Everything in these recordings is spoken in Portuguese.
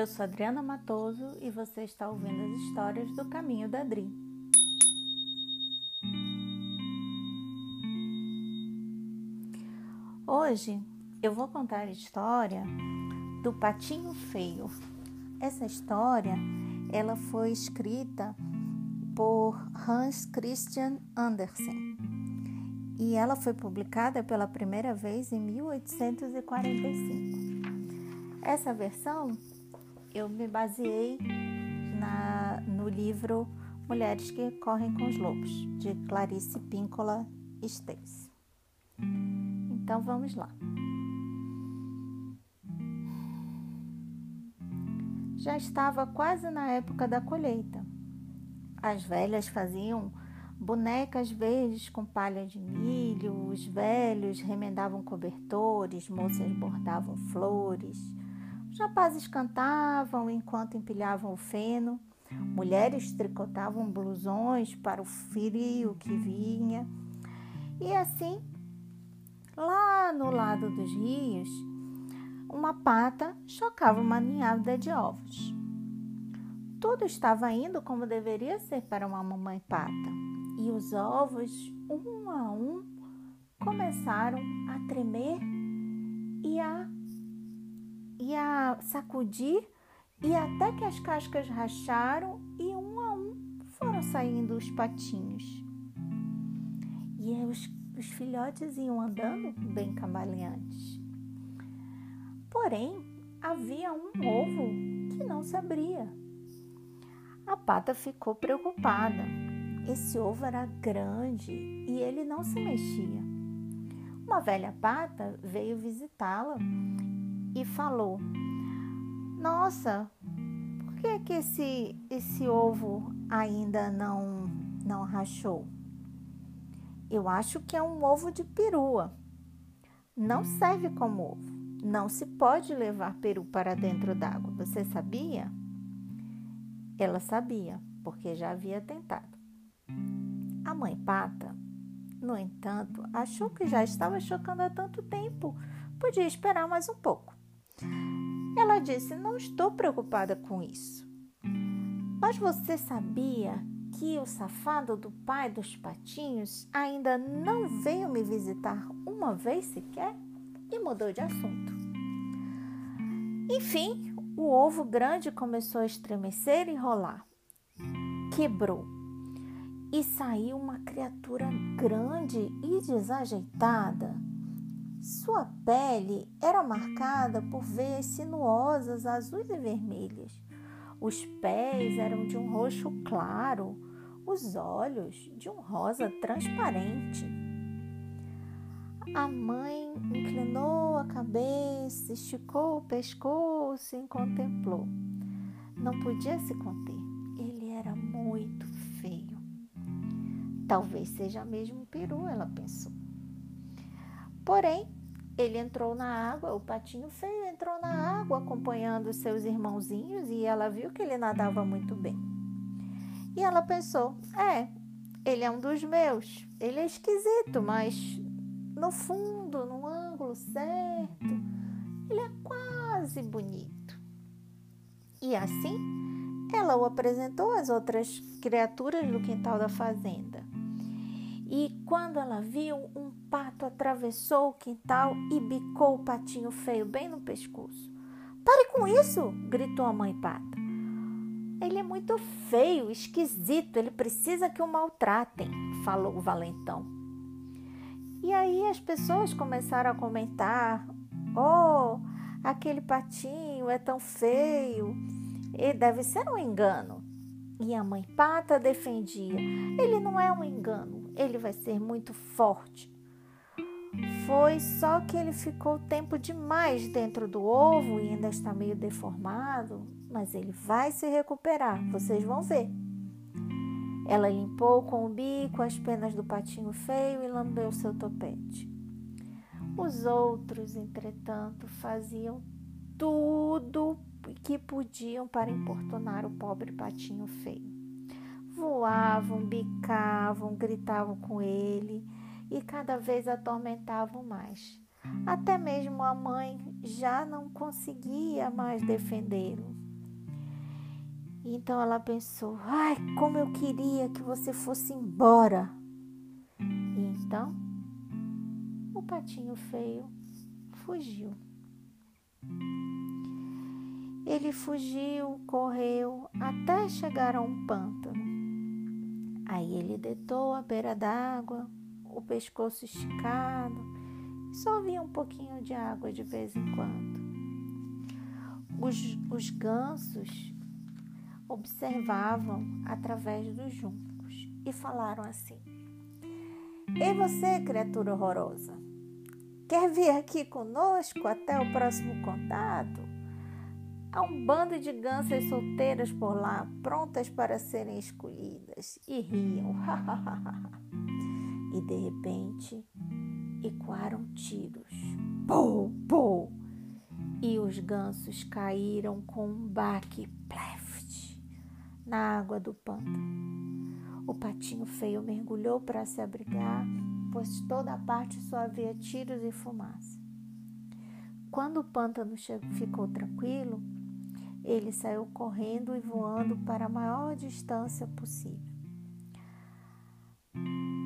Eu sou Adriana Matoso e você está ouvindo as histórias do Caminho da Dri. Hoje eu vou contar a história do Patinho Feio. Essa história ela foi escrita por Hans Christian Andersen e ela foi publicada pela primeira vez em 1845. Essa versão eu me baseei na, no livro Mulheres que Correm com os Lobos, de Clarice Píncola Stace. Então vamos lá. Já estava quase na época da colheita. As velhas faziam bonecas verdes com palha de milho, os velhos remendavam cobertores, moças bordavam flores rapazes cantavam enquanto empilhavam o feno, mulheres tricotavam blusões para o frio que vinha. E assim, lá no lado dos rios, uma pata chocava uma ninhada de ovos. Tudo estava indo como deveria ser para uma mamãe pata, e os ovos, um a um, começaram a tremer e a e a sacudir, e até que as cascas racharam e um a um foram saindo os patinhos. E os, os filhotes iam andando bem cambaleantes. Porém, havia um ovo que não se abria. A pata ficou preocupada. Esse ovo era grande e ele não se mexia. Uma velha pata veio visitá-la e falou: Nossa, por que, que esse, esse ovo ainda não, não rachou? Eu acho que é um ovo de perua. Não serve como ovo. Não se pode levar peru para dentro d'água. Você sabia? Ela sabia, porque já havia tentado. A mãe pata, no entanto, achou que já estava chocando há tanto tempo. Podia esperar mais um pouco. Ela disse: Não estou preocupada com isso. Mas você sabia que o safado do pai dos patinhos ainda não veio me visitar uma vez sequer? E mudou de assunto. Enfim, o ovo grande começou a estremecer e rolar. Quebrou. E saiu uma criatura grande e desajeitada sua pele era marcada por veias sinuosas azuis e vermelhas. Os pés eram de um roxo claro, os olhos de um rosa transparente. A mãe inclinou a cabeça, esticou o pescoço e contemplou. Não podia se conter. Ele era muito feio. Talvez seja mesmo um peru, ela pensou. Porém, ele entrou na água, o patinho feio entrou na água acompanhando seus irmãozinhos e ela viu que ele nadava muito bem. E ela pensou: é, ele é um dos meus. Ele é esquisito, mas no fundo, no ângulo certo, ele é quase bonito. E assim, ela o apresentou às outras criaturas do quintal da fazenda. E quando ela viu, um pato atravessou o quintal e bicou o patinho feio bem no pescoço. Pare com isso! gritou a mãe pata. Ele é muito feio, esquisito, ele precisa que o maltratem, falou o valentão. E aí as pessoas começaram a comentar: Oh, aquele patinho é tão feio, e deve ser um engano. E a mãe pata defendia: Ele não é um engano, ele vai ser muito forte. Foi só que ele ficou tempo demais dentro do ovo e ainda está meio deformado, mas ele vai se recuperar, vocês vão ver. Ela limpou com o bico as penas do patinho feio e lambeu seu topete. Os outros, entretanto, faziam tudo que podiam para importunar o pobre patinho feio voavam, bicavam, gritavam com ele e cada vez atormentavam mais. Até mesmo a mãe já não conseguia mais defendê-lo. Então ela pensou: ai, como eu queria que você fosse embora. E então o patinho feio fugiu. Ele fugiu, correu até chegar a um pântano. Aí ele deitou à beira d'água, o pescoço esticado, só via um pouquinho de água de vez em quando. Os, os gansos observavam através dos juncos e falaram assim: Ei você, criatura horrorosa, quer vir aqui conosco até o próximo condado? Há um bando de gansas solteiras por lá, prontas para serem escolhidas. E riam. e de repente ecoaram tiros. Pou, pou! E os gansos caíram com um baque pleft na água do pântano. O patinho feio mergulhou para se abrigar, pois toda a parte só havia tiros e fumaça. Quando o pântano ficou tranquilo, ele saiu correndo e voando para a maior distância possível.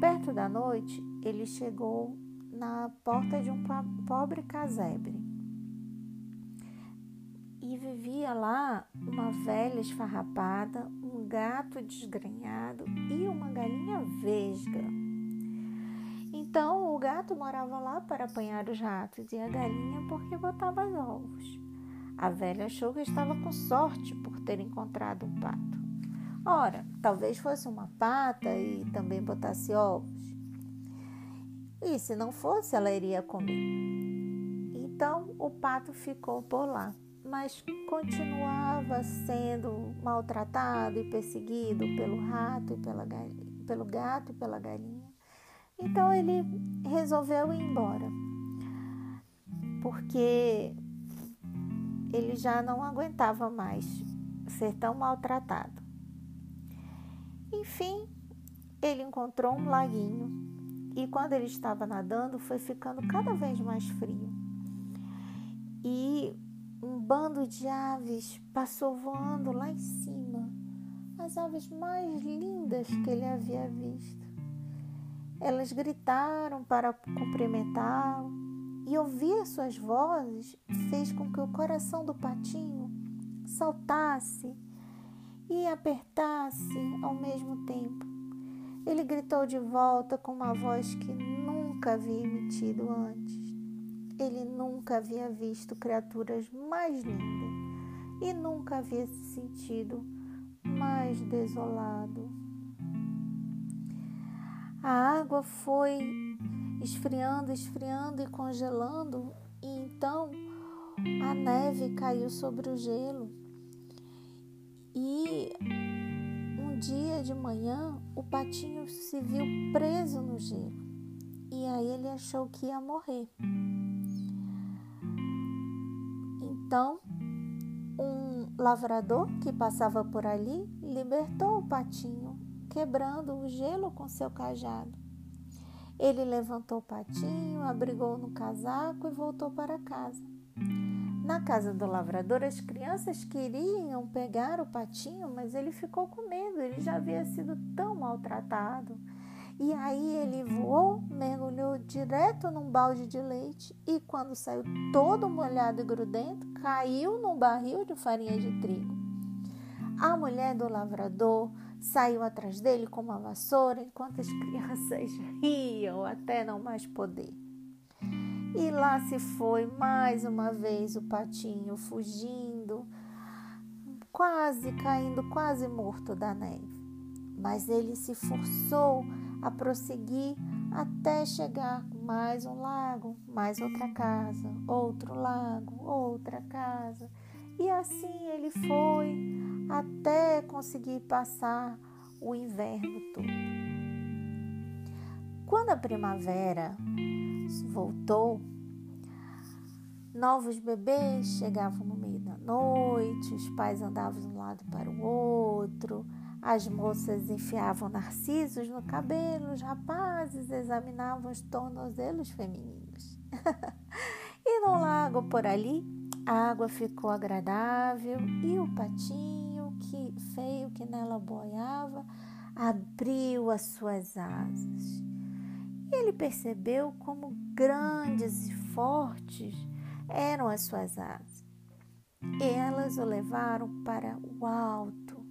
Perto da noite, ele chegou na porta de um pobre casebre. E vivia lá uma velha esfarrapada, um gato desgrenhado e uma galinha vesga. Então o gato morava lá para apanhar os ratos e a galinha porque botava ovos. A velha achou que estava com sorte por ter encontrado um pato. Ora, talvez fosse uma pata e também botasse ovos. E se não fosse, ela iria comer. Então o pato ficou por lá, mas continuava sendo maltratado e perseguido pelo rato e pela galinha, pelo gato e pela galinha. Então ele resolveu ir embora, porque ele já não aguentava mais ser tão maltratado. Enfim, ele encontrou um laguinho e quando ele estava nadando foi ficando cada vez mais frio. E um bando de aves passou voando lá em cima, as aves mais lindas que ele havia visto. Elas gritaram para cumprimentá-lo e ouvir suas vozes fez com que o coração do patinho saltasse e apertasse ao mesmo tempo. Ele gritou de volta com uma voz que nunca havia emitido antes. Ele nunca havia visto criaturas mais lindas e nunca havia se sentido mais desolado. A água foi esfriando, esfriando e congelando, e então a neve caiu sobre o gelo. E um dia de manhã o patinho se viu preso no gelo. E aí ele achou que ia morrer. Então, um lavrador que passava por ali libertou o patinho, quebrando o gelo com seu cajado. Ele levantou o patinho, abrigou no casaco e voltou para casa. Na casa do lavrador, as crianças queriam pegar o patinho, mas ele ficou com medo, ele já havia sido tão maltratado. E aí ele voou, mergulhou direto num balde de leite e, quando saiu todo molhado e grudento, caiu num barril de farinha de trigo. A mulher do lavrador saiu atrás dele com uma vassoura enquanto as crianças riam até não mais poder. E lá se foi mais uma vez o patinho fugindo, quase caindo, quase morto da neve. Mas ele se forçou a prosseguir até chegar mais um lago, mais outra casa, outro lago, outra casa. E assim ele foi até conseguir passar o inverno todo. Quando a primavera voltou, novos bebês chegavam no meio da noite, os pais andavam de um lado para o outro, as moças enfiavam narcisos no cabelo, os rapazes examinavam os tornozelos femininos. e no lago por ali, a água ficou agradável e o patinho que feio que nela boiava abriu as suas asas. E ele percebeu como grandes e fortes eram as suas asas. E elas o levaram para o alto,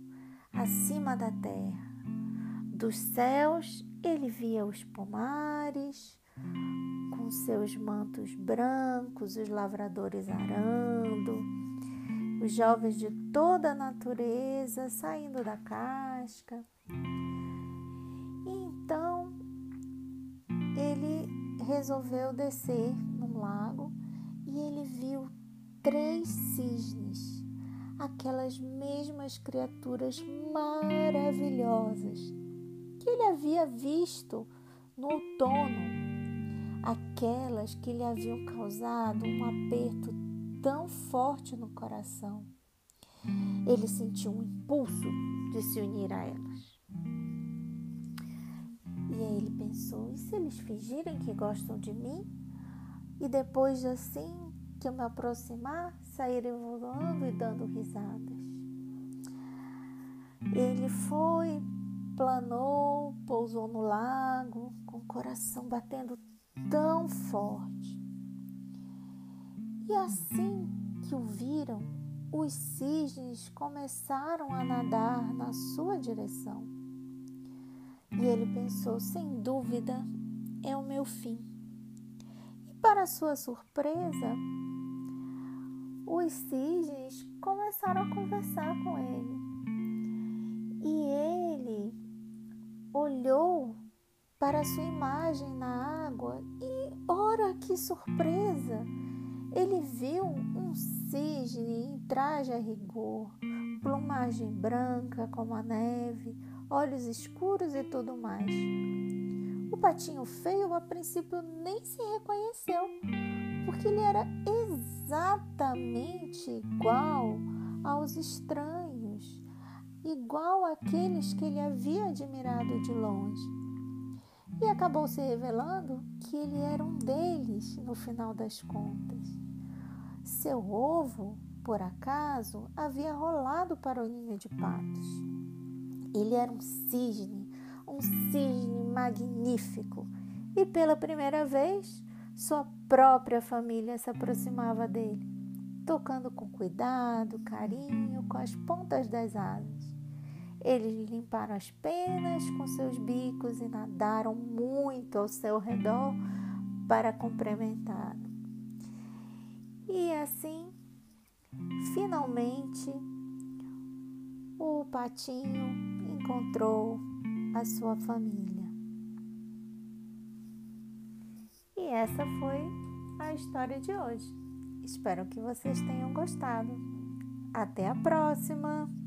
acima da terra. Dos céus ele via os pomares, com seus mantos brancos, os lavradores arando, os jovens de toda a natureza saindo da casca. Então ele resolveu descer num lago e ele viu três cisnes, aquelas mesmas criaturas maravilhosas que ele havia visto no outono aquelas que lhe haviam causado um aperto tão forte no coração. Ele sentiu um impulso de se unir a elas. E aí ele pensou: e se eles fingirem que gostam de mim? E depois assim que eu me aproximar, saírem voando e dando risadas. Ele foi, planou, pousou no lago, com o coração batendo tão forte. E assim que o viram, os cisnes começaram a nadar na sua direção. E ele pensou: sem dúvida, é o meu fim. E para sua surpresa, os cisnes começaram a conversar com ele. E ele olhou para sua imagem na água e, ora que surpresa! Ele viu um cisne em traje a rigor, plumagem branca como a neve, olhos escuros e tudo mais. O patinho feio a princípio nem se reconheceu, porque ele era exatamente igual aos estranhos, igual àqueles que ele havia admirado de longe e acabou se revelando que ele era um deles no final das contas. Seu ovo, por acaso, havia rolado para o ninho de patos. Ele era um cisne, um cisne magnífico, e pela primeira vez sua própria família se aproximava dele, tocando com cuidado, carinho, com as pontas das asas. Eles limparam as penas com seus bicos e nadaram muito ao seu redor para cumprimentá-lo. E assim, finalmente, o patinho encontrou a sua família. E essa foi a história de hoje. Espero que vocês tenham gostado. Até a próxima!